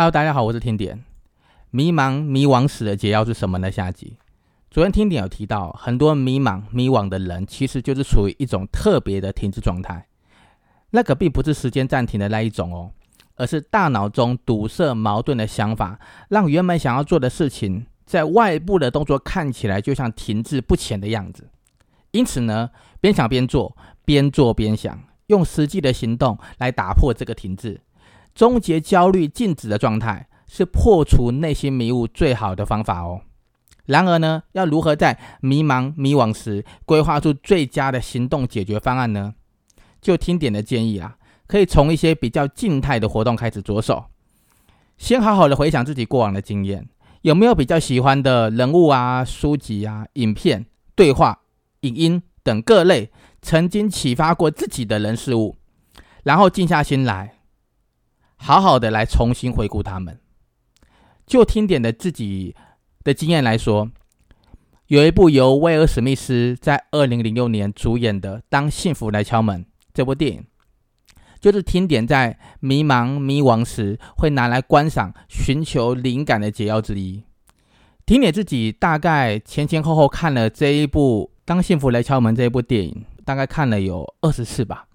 Hello，大家好，我是听点。迷茫迷惘时的解药是什么呢？下集昨天听点有提到，很多迷茫迷惘的人其实就是处于一种特别的停滞状态。那个并不是时间暂停的那一种哦，而是大脑中堵塞矛盾的想法，让原本想要做的事情，在外部的动作看起来就像停滞不前的样子。因此呢，边想边做，边做边想，用实际的行动来打破这个停滞，终结焦虑静止的状态，是破除内心迷雾最好的方法哦。然而呢，要如何在迷茫迷惘时规划出最佳的行动解决方案呢？就听点的建议啊，可以从一些比较静态的活动开始着手，先好好的回想自己过往的经验，有没有比较喜欢的人物啊、书籍啊、影片、对话、影音等各类曾经启发过自己的人事物，然后静下心来，好好的来重新回顾他们。就听点的自己的经验来说，有一部由威尔史密斯在二零零六年主演的《当幸福来敲门》。这部电影就是听点在迷茫迷惘时会拿来观赏、寻求灵感的解药之一。听点自己大概前前后后看了这一部《当幸福来敲门》这一部电影，大概看了有二十次吧。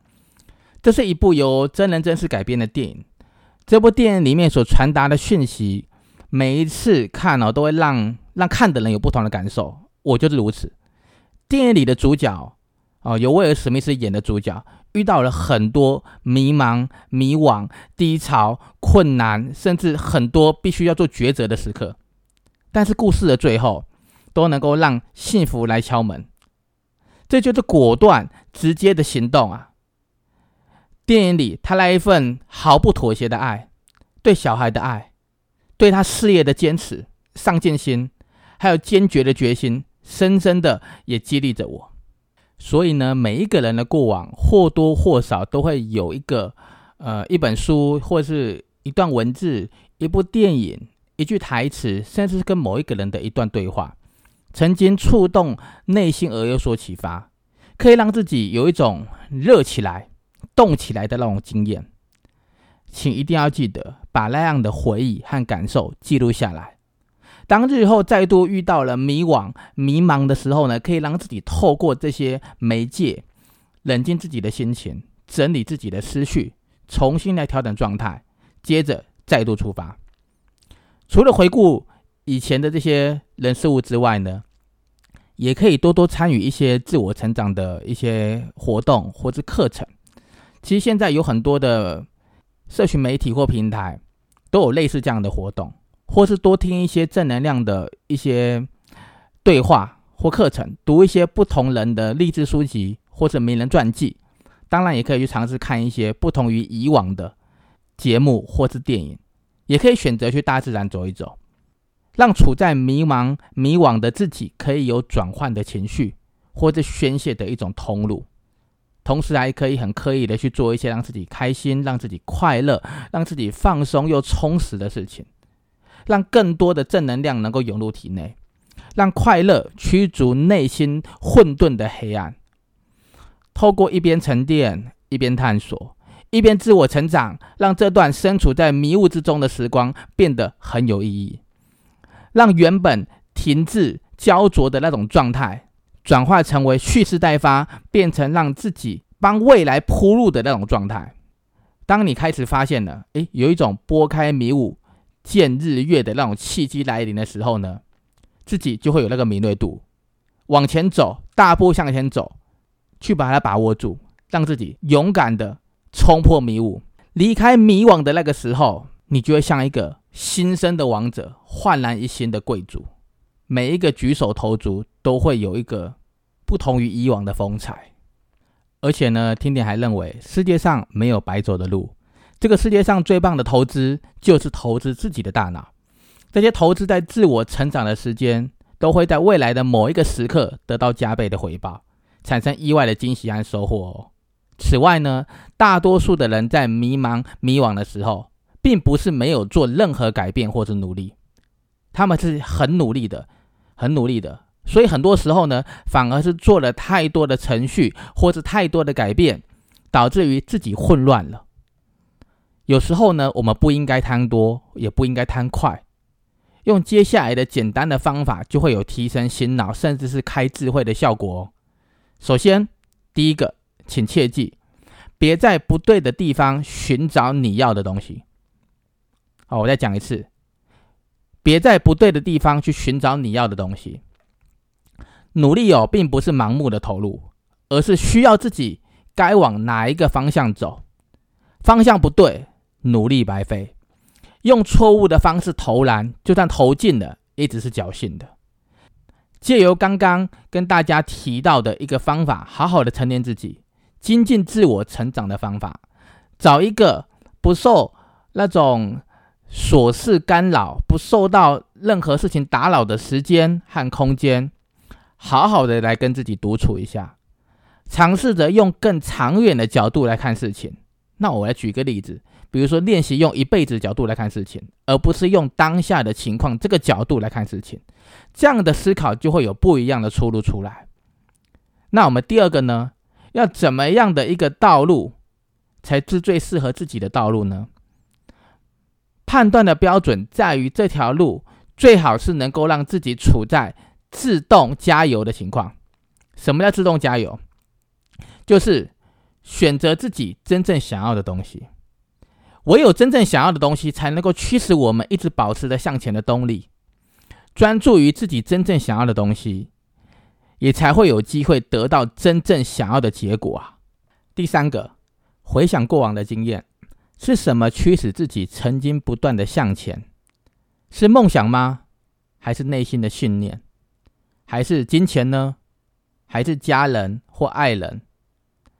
这是一部由真人真事改编的电影。这部电影里面所传达的讯息，每一次看哦，都会让让看的人有不同的感受。我就是如此。电影里的主角哦，由威尔史密斯演的主角。遇到了很多迷茫、迷惘、低潮、困难，甚至很多必须要做抉择的时刻。但是故事的最后，都能够让幸福来敲门。这就是果断、直接的行动啊！电影里，他那一份毫不妥协的爱，对小孩的爱，对他事业的坚持、上进心，还有坚决的决心，深深的也激励着我。所以呢，每一个人的过往或多或少都会有一个，呃，一本书，或是一段文字，一部电影，一句台词，甚至是跟某一个人的一段对话，曾经触动内心而有所启发，可以让自己有一种热起来、动起来的那种经验。请一定要记得把那样的回忆和感受记录下来。当日后再度遇到了迷惘、迷茫的时候呢，可以让自己透过这些媒介，冷静自己的心情，整理自己的思绪，重新来调整状态，接着再度出发。除了回顾以前的这些人事物之外呢，也可以多多参与一些自我成长的一些活动或者课程。其实现在有很多的社群媒体或平台都有类似这样的活动。或是多听一些正能量的一些对话或课程，读一些不同人的励志书籍或者名人传记，当然也可以去尝试看一些不同于以往的节目或是电影，也可以选择去大自然走一走，让处在迷茫迷惘的自己可以有转换的情绪或者宣泄的一种通路，同时还可以很刻意的去做一些让自己开心、让自己快乐、让自己放松又充实的事情。让更多的正能量能够涌入体内，让快乐驱逐内心混沌的黑暗。透过一边沉淀，一边探索，一边自我成长，让这段身处在迷雾之中的时光变得很有意义。让原本停滞焦灼的那种状态，转化成为蓄势待发，变成让自己帮未来铺路的那种状态。当你开始发现了，诶，有一种拨开迷雾。见日月的那种契机来临的时候呢，自己就会有那个敏锐度，往前走，大步向前走，去把它把握住，让自己勇敢的冲破迷雾，离开迷惘的那个时候，你就会像一个新生的王者，焕然一新的贵族。每一个举手投足都会有一个不同于以往的风采。而且呢，听点还认为世界上没有白走的路。这个世界上最棒的投资就是投资自己的大脑。这些投资在自我成长的时间，都会在未来的某一个时刻得到加倍的回报，产生意外的惊喜和收获哦。此外呢，大多数的人在迷茫迷惘的时候，并不是没有做任何改变或者努力，他们是很努力的，很努力的。所以很多时候呢，反而是做了太多的程序或者太多的改变，导致于自己混乱了。有时候呢，我们不应该贪多，也不应该贪快。用接下来的简单的方法，就会有提升心脑，甚至是开智慧的效果。首先，第一个，请切记，别在不对的地方寻找你要的东西。好，我再讲一次，别在不对的地方去寻找你要的东西。努力哦，并不是盲目的投入，而是需要自己该往哪一个方向走。方向不对，努力白费。用错误的方式投篮，就算投进了，也只是侥幸的。借由刚刚跟大家提到的一个方法，好好的沉淀自己，精进自我成长的方法，找一个不受那种琐事干扰、不受到任何事情打扰的时间和空间，好好的来跟自己独处一下，尝试着用更长远的角度来看事情。那我来举个例子。比如说，练习用一辈子角度来看事情，而不是用当下的情况这个角度来看事情，这样的思考就会有不一样的出路出来。那我们第二个呢，要怎么样的一个道路才是最适合自己的道路呢？判断的标准在于这条路最好是能够让自己处在自动加油的情况。什么叫自动加油？就是选择自己真正想要的东西。唯有真正想要的东西，才能够驱使我们一直保持着向前的动力。专注于自己真正想要的东西，也才会有机会得到真正想要的结果啊！第三个，回想过往的经验，是什么驱使自己曾经不断的向前？是梦想吗？还是内心的信念？还是金钱呢？还是家人或爱人？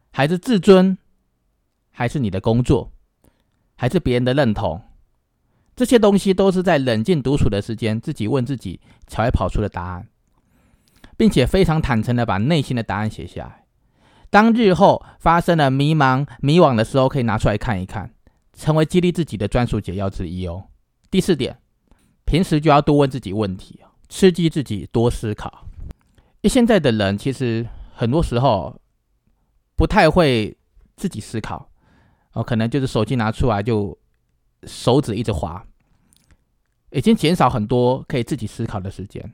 还是自尊？还是你的工作？还是别人的认同，这些东西都是在冷静独处的时间，自己问自己才会跑出的答案，并且非常坦诚的把内心的答案写下来。当日后发生了迷茫、迷惘的时候，可以拿出来看一看，成为激励自己的专属解药之一哦。第四点，平时就要多问自己问题刺激自己多思考。因为现在的人其实很多时候不太会自己思考。哦，可能就是手机拿出来就手指一直滑，已经减少很多可以自己思考的时间。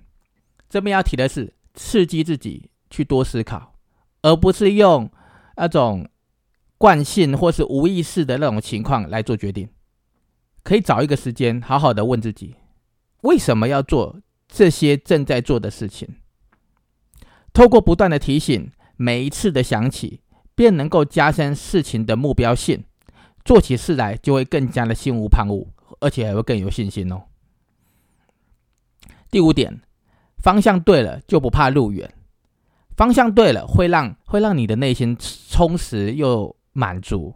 这边要提的是，刺激自己去多思考，而不是用那种惯性或是无意识的那种情况来做决定。可以找一个时间，好好的问自己，为什么要做这些正在做的事情？透过不断的提醒，每一次的想起，便能够加深事情的目标性。做起事来就会更加的心无旁骛，而且还会更有信心哦。第五点，方向对了就不怕路远，方向对了会让会让你的内心充实又满足。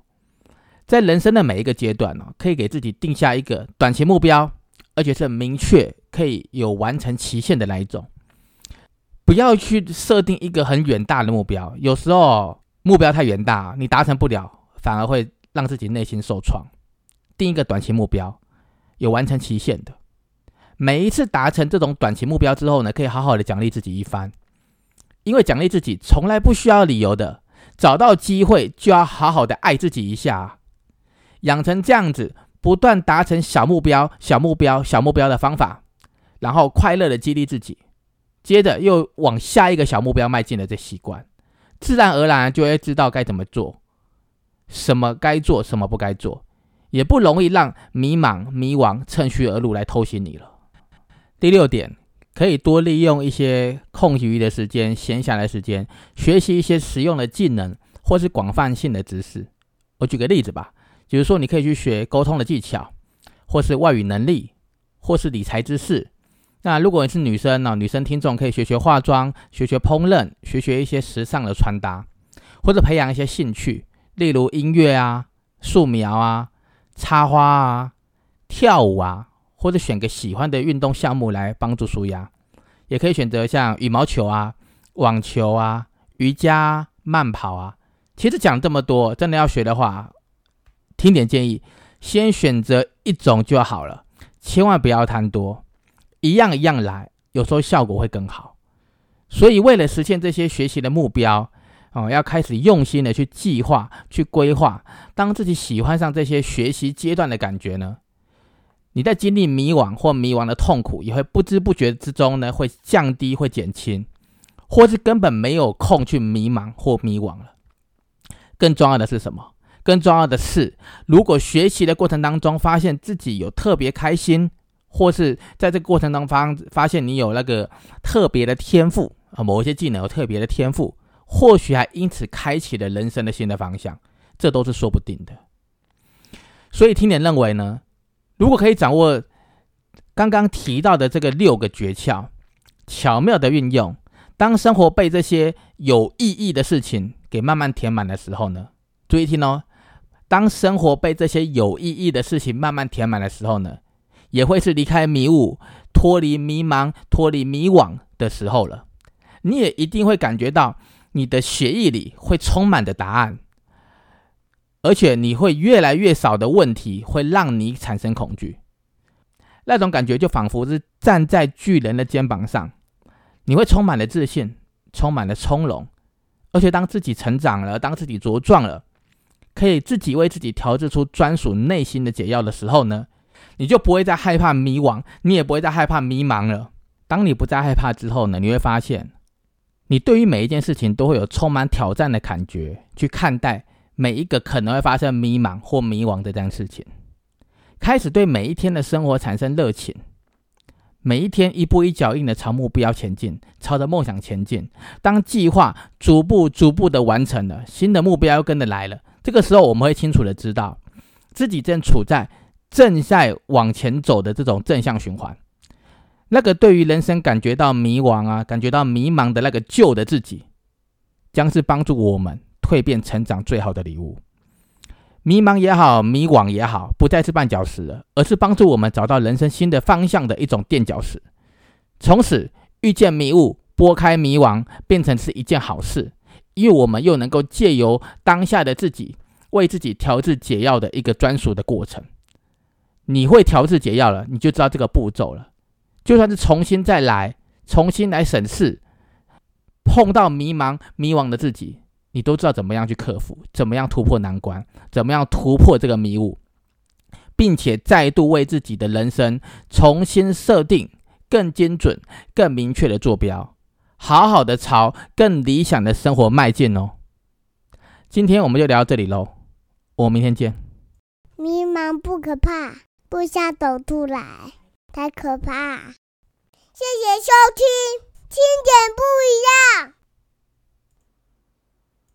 在人生的每一个阶段呢，可以给自己定下一个短期目标，而且是明确可以有完成期限的那一种。不要去设定一个很远大的目标，有时候目标太远大，你达成不了，反而会。让自己内心受创，定一个短期目标，有完成期限的。每一次达成这种短期目标之后呢，可以好好的奖励自己一番，因为奖励自己从来不需要理由的。找到机会就要好好的爱自己一下，养成这样子不断达成小目标、小目标、小目标的方法，然后快乐的激励自己，接着又往下一个小目标迈进的这习惯，自然而然就会知道该怎么做。什么该做，什么不该做，也不容易让迷茫、迷惘趁虚而入来偷袭你了。第六点，可以多利用一些空余的时间、闲暇的时间，学习一些实用的技能或是广泛性的知识。我举个例子吧，比如说你可以去学沟通的技巧，或是外语能力，或是理财知识。那如果你是女生呢，女生听众可以学学化妆，学学烹饪，学学一些时尚的穿搭，或者培养一些兴趣。例如音乐啊、素描啊、插花啊、跳舞啊，或者选个喜欢的运动项目来帮助舒压，也可以选择像羽毛球啊、网球啊、瑜伽、慢跑啊。其实讲这么多，真的要学的话，听点建议，先选择一种就好了，千万不要贪多，一样一样来，有时候效果会更好。所以为了实现这些学习的目标。哦，要开始用心的去计划、去规划。当自己喜欢上这些学习阶段的感觉呢，你在经历迷惘或迷惘的痛苦，也会不知不觉之中呢，会降低、会减轻，或是根本没有空去迷茫或迷惘了。更重要的是什么？更重要的是，如果学习的过程当中发现自己有特别开心，或是在这个过程当中发发现你有那个特别的天赋啊，某一些技能有特别的天赋。或许还因此开启了人生的新的方向，这都是说不定的。所以听点认为呢，如果可以掌握刚刚提到的这个六个诀窍，巧妙的运用，当生活被这些有意义的事情给慢慢填满的时候呢，注意听哦，当生活被这些有意义的事情慢慢填满的时候呢，也会是离开迷雾、脱离迷茫、脱离迷惘的时候了。你也一定会感觉到。你的血液里会充满的答案，而且你会越来越少的问题会让你产生恐惧。那种感觉就仿佛是站在巨人的肩膀上，你会充满了自信，充满了从容。而且当自己成长了，当自己茁壮了，可以自己为自己调制出专属内心的解药的时候呢，你就不会再害怕迷惘，你也不会再害怕迷茫了。当你不再害怕之后呢，你会发现。你对于每一件事情都会有充满挑战的感觉，去看待每一个可能会发生迷茫或迷惘的这件事情，开始对每一天的生活产生热情，每一天一步一脚印的朝目标前进，朝着梦想前进。当计划逐步逐步的完成了，新的目标又跟着来了，这个时候我们会清楚的知道，自己正处在正在往前走的这种正向循环。那个对于人生感觉到迷惘啊，感觉到迷茫的那个旧的自己，将是帮助我们蜕变成长最好的礼物。迷茫也好，迷惘也好，不再是绊脚石了，而是帮助我们找到人生新的方向的一种垫脚石。从此遇见迷雾，拨开迷惘，变成是一件好事，因为我们又能够借由当下的自己，为自己调制解药的一个专属的过程。你会调制解药了，你就知道这个步骤了。就算是重新再来，重新来审视，碰到迷茫、迷惘的自己，你都知道怎么样去克服，怎么样突破难关，怎么样突破这个迷雾，并且再度为自己的人生重新设定更精准、更明确的坐标，好好的朝更理想的生活迈进哦。今天我们就聊到这里喽，我明天见。迷茫不可怕，不想走出来。太可怕！谢谢收听，听点不一样。